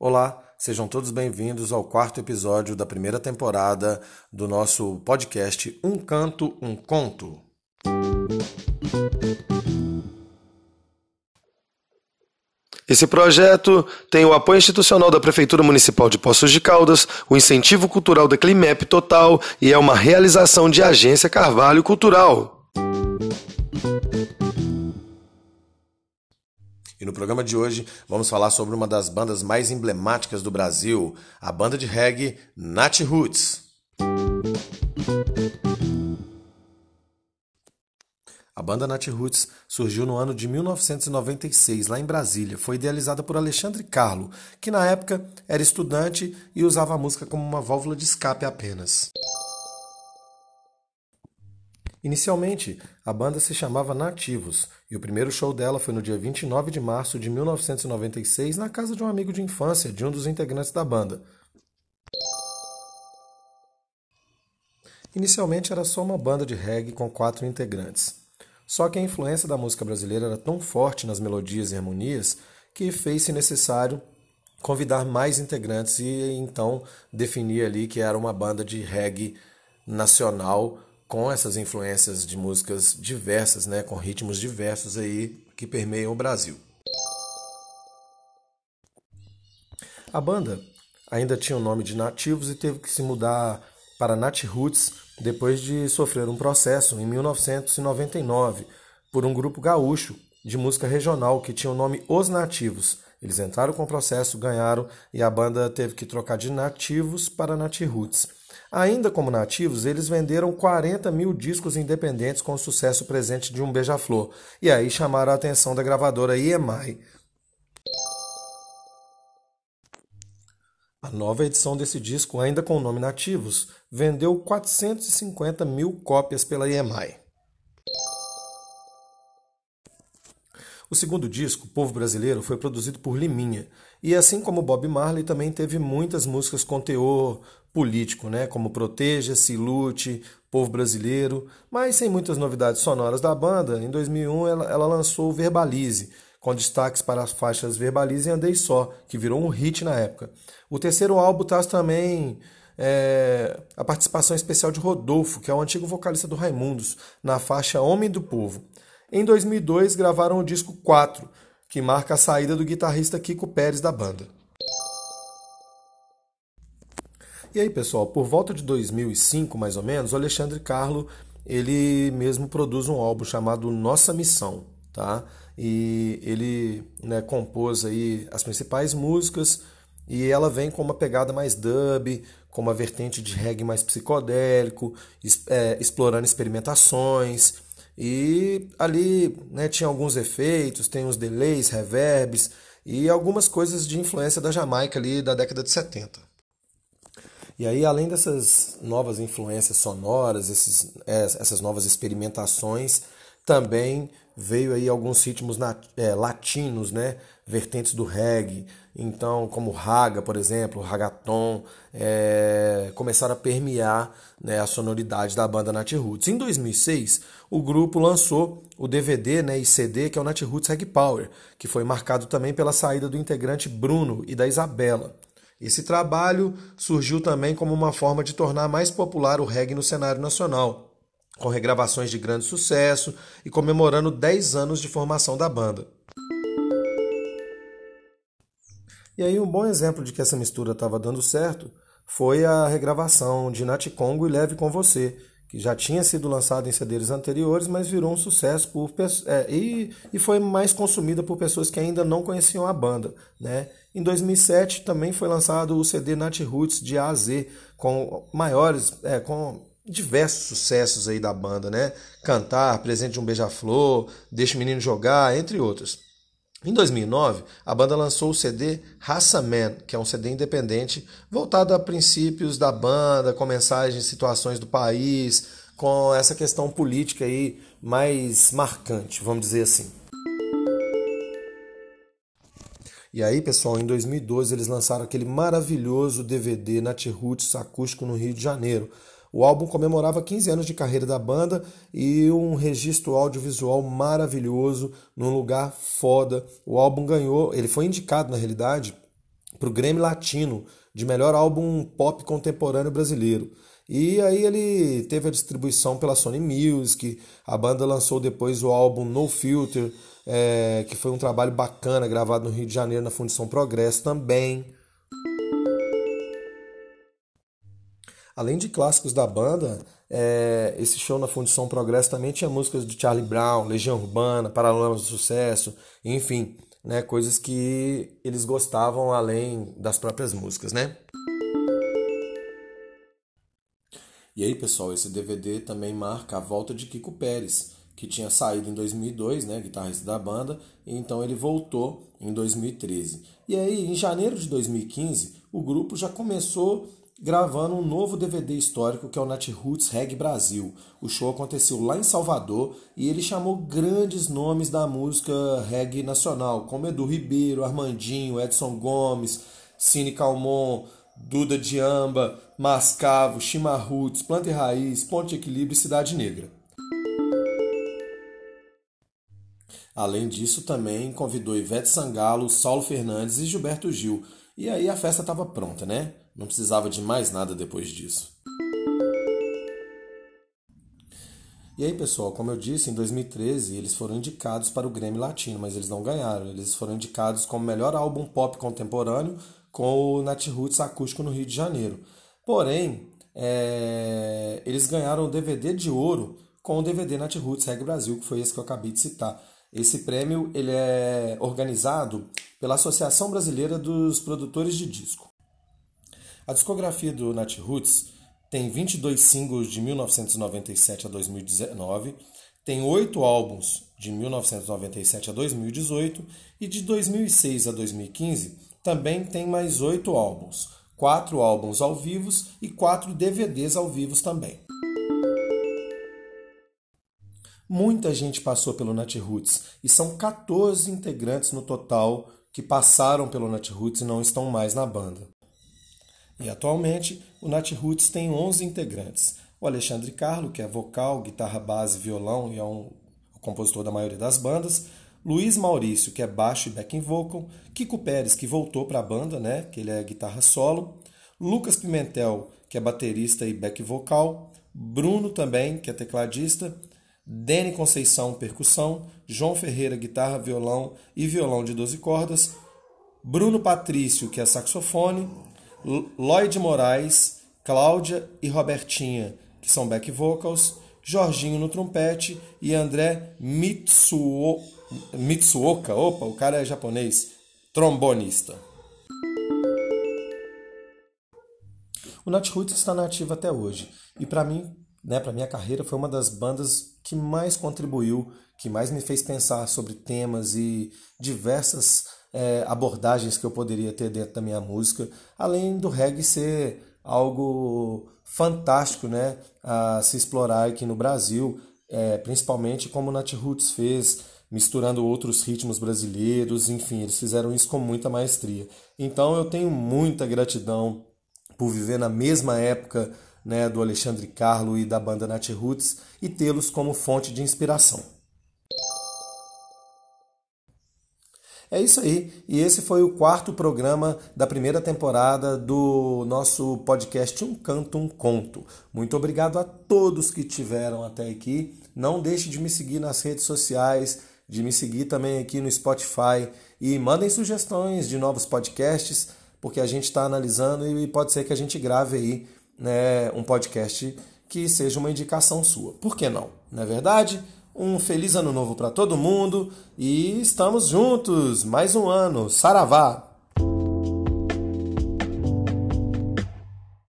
Olá, sejam todos bem-vindos ao quarto episódio da primeira temporada do nosso podcast Um Canto, um Conto. Esse projeto tem o apoio institucional da Prefeitura Municipal de Poços de Caldas, o incentivo cultural da Climep Total e é uma realização de Agência Carvalho Cultural. E no programa de hoje vamos falar sobre uma das bandas mais emblemáticas do Brasil, a banda de reggae Nat Roots. A banda Nat Roots surgiu no ano de 1996, lá em Brasília. Foi idealizada por Alexandre Carlo, que na época era estudante e usava a música como uma válvula de escape apenas. Inicialmente, a banda se chamava Nativos, e o primeiro show dela foi no dia 29 de março de 1996 na casa de um amigo de infância de um dos integrantes da banda. Inicialmente era só uma banda de reggae com quatro integrantes. Só que a influência da música brasileira era tão forte nas melodias e harmonias que fez-se necessário convidar mais integrantes e então definir ali que era uma banda de reggae nacional com essas influências de músicas diversas, né, com ritmos diversos aí que permeiam o Brasil. A banda ainda tinha o nome de Nativos e teve que se mudar para Nat Roots depois de sofrer um processo em 1999 por um grupo gaúcho de música regional que tinha o nome Os Nativos. Eles entraram com o processo, ganharam e a banda teve que trocar de Nativos para Nat Roots. Ainda como nativos, eles venderam 40 mil discos independentes com o sucesso presente de um beija-flor, e aí chamaram a atenção da gravadora EMI. A nova edição desse disco, ainda com o nome Nativos, vendeu 450 mil cópias pela EMI. O segundo disco, Povo Brasileiro, foi produzido por Liminha, e assim como Bob Marley, também teve muitas músicas com teor político, né? como Proteja-se, Lute, Povo Brasileiro, mas sem muitas novidades sonoras da banda, em 2001 ela, ela lançou Verbalize, com destaques para as faixas Verbalize e Andei Só, que virou um hit na época. O terceiro álbum traz também é, a participação especial de Rodolfo, que é o antigo vocalista do Raimundos, na faixa Homem do Povo. Em 2002 gravaram o disco 4, que marca a saída do guitarrista Kiko Pérez da banda. E aí, pessoal, por volta de 2005, mais ou menos, o Alexandre Carlo, ele mesmo produz um álbum chamado Nossa Missão, tá? E ele né, compôs aí as principais músicas e ela vem com uma pegada mais dub, com uma vertente de reggae mais psicodélico, é, explorando experimentações, e ali né, tinha alguns efeitos, tem uns delays, reverbs e algumas coisas de influência da Jamaica ali da década de 70. E aí, além dessas novas influências sonoras, esses, é, essas novas experimentações, também veio aí alguns ritmos é, latinos, né? vertentes do reggae, então como raga, por exemplo, ragaton, é, começaram a permear né, a sonoridade da banda Nat Roots. Em 2006, o grupo lançou o DVD né, e CD que é o Nat Roots Reg Power, que foi marcado também pela saída do integrante Bruno e da Isabela. Esse trabalho surgiu também como uma forma de tornar mais popular o reggae no cenário nacional com regravações de grande sucesso e comemorando 10 anos de formação da banda. E aí um bom exemplo de que essa mistura estava dando certo foi a regravação de Nat Congo e Leve com Você, que já tinha sido lançado em CDs anteriores, mas virou um sucesso por, é, e, e foi mais consumida por pessoas que ainda não conheciam a banda. Né? Em 2007 também foi lançado o CD Nat Roots de A a Z, com maiores, é, com diversos sucessos aí da banda, né? Cantar, Presente de um Beija-Flor, Deixa o Menino Jogar, entre outros. Em 2009, a banda lançou o CD Raça Man, que é um CD independente voltado a princípios da banda, com mensagens situações do país, com essa questão política aí mais marcante, vamos dizer assim. E aí, pessoal, em 2012 eles lançaram aquele maravilhoso DVD Nat Roots acústico no Rio de Janeiro, o álbum comemorava 15 anos de carreira da banda e um registro audiovisual maravilhoso, num lugar foda. O álbum ganhou, ele foi indicado na realidade para o Grêmio Latino de melhor álbum pop contemporâneo brasileiro. E aí ele teve a distribuição pela Sony Music, a banda lançou depois o álbum No Filter, é, que foi um trabalho bacana, gravado no Rio de Janeiro na Fundição Progresso também. Além de clássicos da banda, é, esse show na Fundição Progresso também tinha músicas de Charlie Brown, Legião Urbana, Paralamas do Sucesso, enfim, né, coisas que eles gostavam além das próprias músicas, né? E aí, pessoal, esse DVD também marca a volta de Kiko Pérez, que tinha saído em 2002, né, guitarrista da banda, então ele voltou em 2013. E aí, em janeiro de 2015, o grupo já começou gravando um novo DVD histórico que é o Nat Roots Reggae Brasil. O show aconteceu lá em Salvador e ele chamou grandes nomes da música reggae nacional, como Edu Ribeiro, Armandinho, Edson Gomes, Cine Calmon, Duda Diamba, Mascavo, Chimarruts, Planta e Raiz, Ponte Equilíbrio e Cidade Negra. Além disso, também convidou Ivete Sangalo, Saulo Fernandes e Gilberto Gil. E aí a festa estava pronta, né? Não precisava de mais nada depois disso. E aí, pessoal, como eu disse, em 2013 eles foram indicados para o Grêmio Latino, mas eles não ganharam. Eles foram indicados como melhor álbum pop contemporâneo com o Nat Roots acústico no Rio de Janeiro. Porém, é... eles ganharam o DVD de ouro com o DVD Nat Roots Reggae Brasil, que foi esse que eu acabei de citar. Esse prêmio ele é organizado pela Associação Brasileira dos Produtores de Disco. A discografia do Nat Roots tem 22 singles de 1997 a 2019, tem oito álbuns de 1997 a 2018 e de 2006 a 2015 também tem mais oito álbuns, quatro álbuns ao vivo e quatro DVDs ao vivo também. Muita gente passou pelo Nat Roots e são 14 integrantes no total que passaram pelo Nat Roots e não estão mais na banda. E atualmente o Nat Roots tem 11 integrantes. O Alexandre Carlo, que é vocal, guitarra base, violão e é um compositor da maioria das bandas, Luiz Maurício, que é baixo e backing vocal, Kiko Pérez, que voltou para a banda, né, que ele é guitarra solo, Lucas Pimentel, que é baterista e back vocal, Bruno também, que é tecladista, Dene Conceição, percussão, João Ferreira, guitarra, violão e violão de 12 cordas, Bruno Patrício, que é saxofone, Lloyd Moraes, Cláudia e Robertinha, que são back vocals, Jorginho no trompete e André Mitsuo, Mitsuoka, opa, o cara é japonês, trombonista. O Nat Roots está na ativa até hoje e para mim, né, para minha carreira foi uma das bandas que mais contribuiu, que mais me fez pensar sobre temas e diversas é, abordagens que eu poderia ter dentro da minha música, além do reggae ser algo fantástico né, a se explorar aqui no Brasil, é, principalmente como o Nat Roots fez, misturando outros ritmos brasileiros, enfim, eles fizeram isso com muita maestria. Então eu tenho muita gratidão por viver na mesma época né, do Alexandre Carlo e da banda Nat Roots e tê-los como fonte de inspiração. É isso aí, e esse foi o quarto programa da primeira temporada do nosso podcast Um Canto, Um Conto. Muito obrigado a todos que tiveram até aqui. Não deixe de me seguir nas redes sociais, de me seguir também aqui no Spotify e mandem sugestões de novos podcasts, porque a gente está analisando e pode ser que a gente grave aí né, um podcast que seja uma indicação sua. Por que não? Não é verdade? Um feliz ano novo para todo mundo e estamos juntos mais um ano. Saravá!